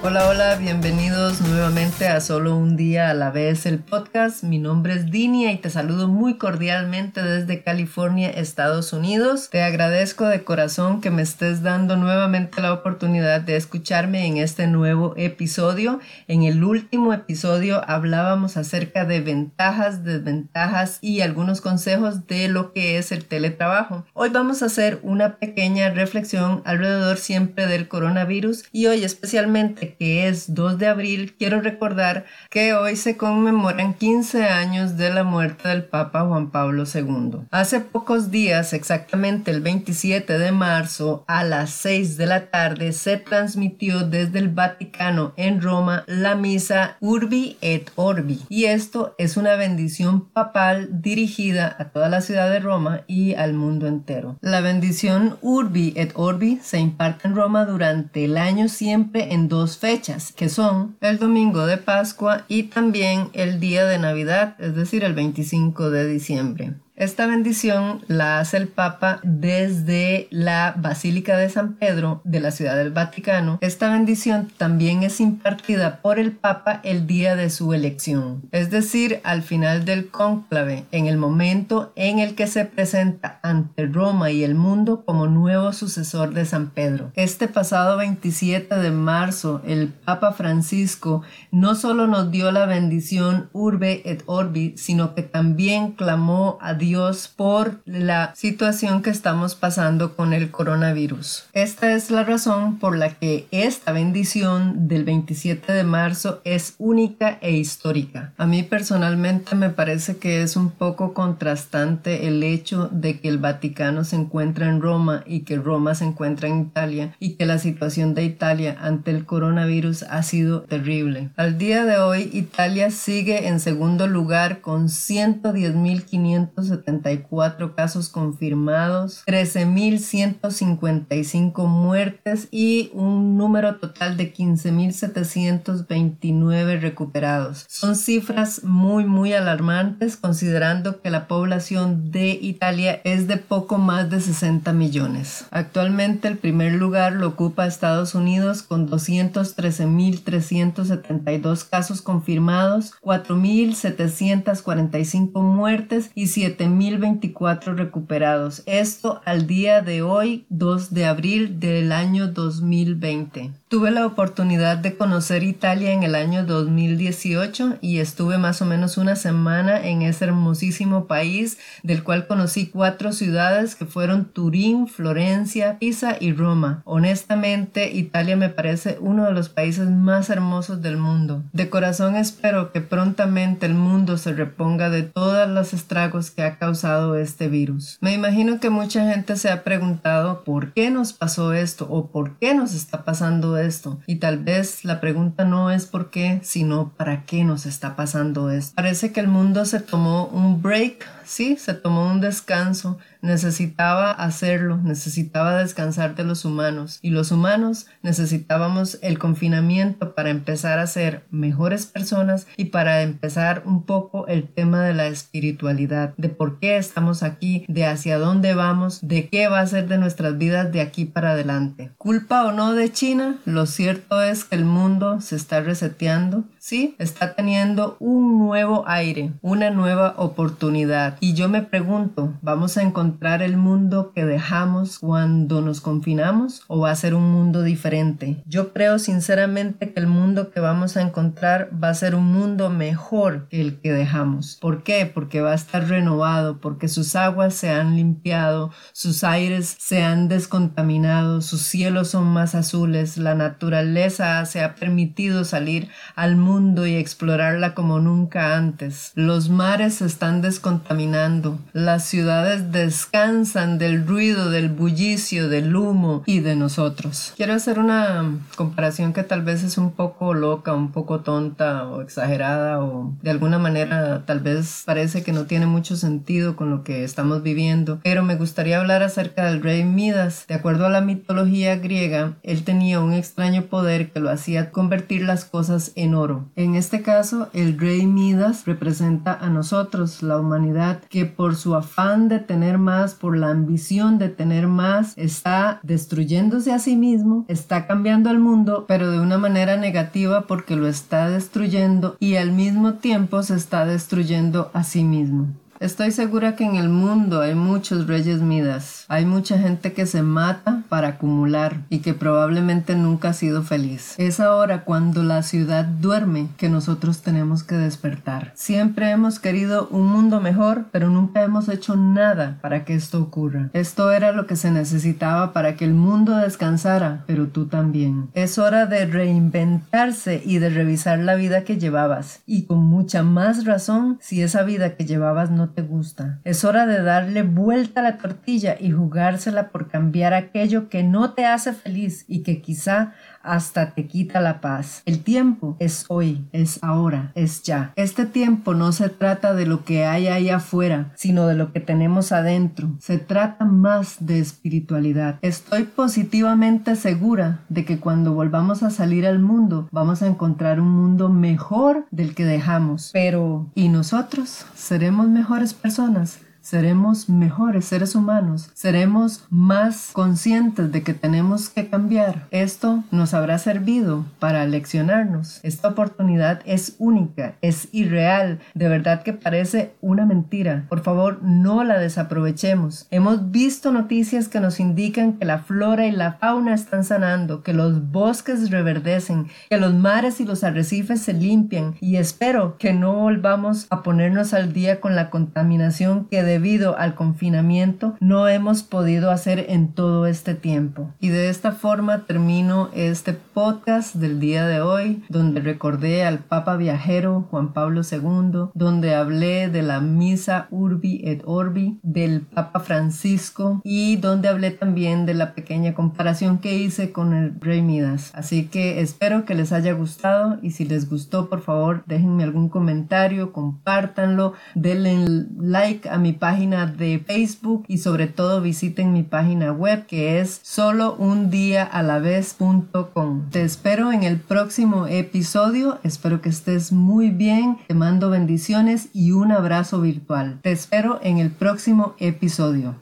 Hola, hola, bienvenidos nuevamente a Solo un día a la vez el podcast. Mi nombre es Dinia y te saludo muy cordialmente desde California, Estados Unidos. Te agradezco de corazón que me estés dando nuevamente la oportunidad de escucharme en este nuevo episodio. En el último episodio hablábamos acerca de ventajas, desventajas y algunos consejos de lo que es el teletrabajo. Hoy vamos a hacer una pequeña reflexión alrededor siempre del coronavirus y hoy especialmente que es 2 de abril, quiero recordar que hoy se conmemoran 15 años de la muerte del Papa Juan Pablo II. Hace pocos días, exactamente el 27 de marzo, a las 6 de la tarde, se transmitió desde el Vaticano en Roma la misa Urbi et Orbi. Y esto es una bendición papal dirigida a toda la ciudad de Roma y al mundo entero. La bendición Urbi et Orbi se imparte en Roma durante el año siempre en dos fechas, que son el domingo de Pascua y también el día de Navidad, es decir, el 25 de diciembre. Esta bendición la hace el Papa desde la Basílica de San Pedro de la Ciudad del Vaticano. Esta bendición también es impartida por el Papa el día de su elección, es decir, al final del cónclave, en el momento en el que se presenta ante Roma y el mundo como nuevo sucesor de San Pedro. Este pasado 27 de marzo, el Papa Francisco no solo nos dio la bendición Urbe et Orbi, sino que también clamó a Dios Dios por la situación que estamos pasando con el coronavirus. Esta es la razón por la que esta bendición del 27 de marzo es única e histórica. A mí personalmente me parece que es un poco contrastante el hecho de que el Vaticano se encuentra en Roma y que Roma se encuentra en Italia y que la situación de Italia ante el coronavirus ha sido terrible. Al día de hoy Italia sigue en segundo lugar con 110.570 74 casos confirmados, 13.155 muertes y un número total de 15.729 recuperados. Son cifras muy muy alarmantes considerando que la población de Italia es de poco más de 60 millones. Actualmente el primer lugar lo ocupa Estados Unidos con 213.372 casos confirmados, 4.745 muertes y 7 1024 recuperados. Esto al día de hoy, 2 de abril del año 2020. Tuve la oportunidad de conocer Italia en el año 2018 y estuve más o menos una semana en ese hermosísimo país del cual conocí cuatro ciudades que fueron Turín, Florencia, Pisa y Roma. Honestamente, Italia me parece uno de los países más hermosos del mundo. De corazón espero que prontamente el mundo se reponga de todos los estragos que ha causado este virus. Me imagino que mucha gente se ha preguntado por qué nos pasó esto o por qué nos está pasando esto. Y tal vez la pregunta no es por qué, sino para qué nos está pasando esto. Parece que el mundo se tomó un break, sí, se tomó un descanso necesitaba hacerlo, necesitaba descansar de los humanos y los humanos necesitábamos el confinamiento para empezar a ser mejores personas y para empezar un poco el tema de la espiritualidad, de por qué estamos aquí, de hacia dónde vamos, de qué va a ser de nuestras vidas de aquí para adelante. Culpa o no de China, lo cierto es que el mundo se está reseteando, sí, está teniendo un nuevo aire, una nueva oportunidad y yo me pregunto, ¿vamos a encontrar el mundo que dejamos cuando nos confinamos o va a ser un mundo diferente. Yo creo sinceramente que el mundo que vamos a encontrar va a ser un mundo mejor que el que dejamos. ¿Por qué? Porque va a estar renovado, porque sus aguas se han limpiado, sus aires se han descontaminado, sus cielos son más azules, la naturaleza se ha permitido salir al mundo y explorarla como nunca antes. Los mares se están descontaminando, las ciudades des descansan del ruido, del bullicio, del humo y de nosotros. Quiero hacer una comparación que tal vez es un poco loca, un poco tonta o exagerada o de alguna manera tal vez parece que no tiene mucho sentido con lo que estamos viviendo, pero me gustaría hablar acerca del rey Midas. De acuerdo a la mitología griega, él tenía un extraño poder que lo hacía convertir las cosas en oro. En este caso, el rey Midas representa a nosotros, la humanidad, que por su afán de tener más, por la ambición de tener más, está destruyéndose a sí mismo, está cambiando el mundo, pero de una manera negativa porque lo está destruyendo y al mismo tiempo se está destruyendo a sí mismo. Estoy segura que en el mundo hay muchos reyes Midas. Hay mucha gente que se mata para acumular y que probablemente nunca ha sido feliz. Es ahora cuando la ciudad duerme que nosotros tenemos que despertar. Siempre hemos querido un mundo mejor, pero nunca hemos hecho nada para que esto ocurra. Esto era lo que se necesitaba para que el mundo descansara, pero tú también. Es hora de reinventarse y de revisar la vida que llevabas. Y con mucha más razón si esa vida que llevabas no te gusta. Es hora de darle vuelta a la tortilla y jugársela por cambiar aquello que no te hace feliz y que quizá hasta te quita la paz. El tiempo es hoy, es ahora, es ya. Este tiempo no se trata de lo que hay ahí afuera, sino de lo que tenemos adentro. Se trata más de espiritualidad. Estoy positivamente segura de que cuando volvamos a salir al mundo, vamos a encontrar un mundo mejor del que dejamos. Pero, ¿y nosotros? ¿Seremos mejores personas? Seremos mejores seres humanos, seremos más conscientes de que tenemos que cambiar. Esto nos habrá servido para leccionarnos. Esta oportunidad es única, es irreal, de verdad que parece una mentira. Por favor, no la desaprovechemos. Hemos visto noticias que nos indican que la flora y la fauna están sanando, que los bosques reverdecen, que los mares y los arrecifes se limpian y espero que no volvamos a ponernos al día con la contaminación que de debido al confinamiento no hemos podido hacer en todo este tiempo. Y de esta forma termino este podcast del día de hoy, donde recordé al Papa viajero Juan Pablo II, donde hablé de la misa Urbi et Orbi del Papa Francisco y donde hablé también de la pequeña comparación que hice con el Rey Midas. Así que espero que les haya gustado y si les gustó, por favor, déjenme algún comentario, compártanlo, denle like a mi página de Facebook y sobre todo visiten mi página web que es solo un día a la vez.com. Te espero en el próximo episodio. Espero que estés muy bien. Te mando bendiciones y un abrazo virtual. Te espero en el próximo episodio.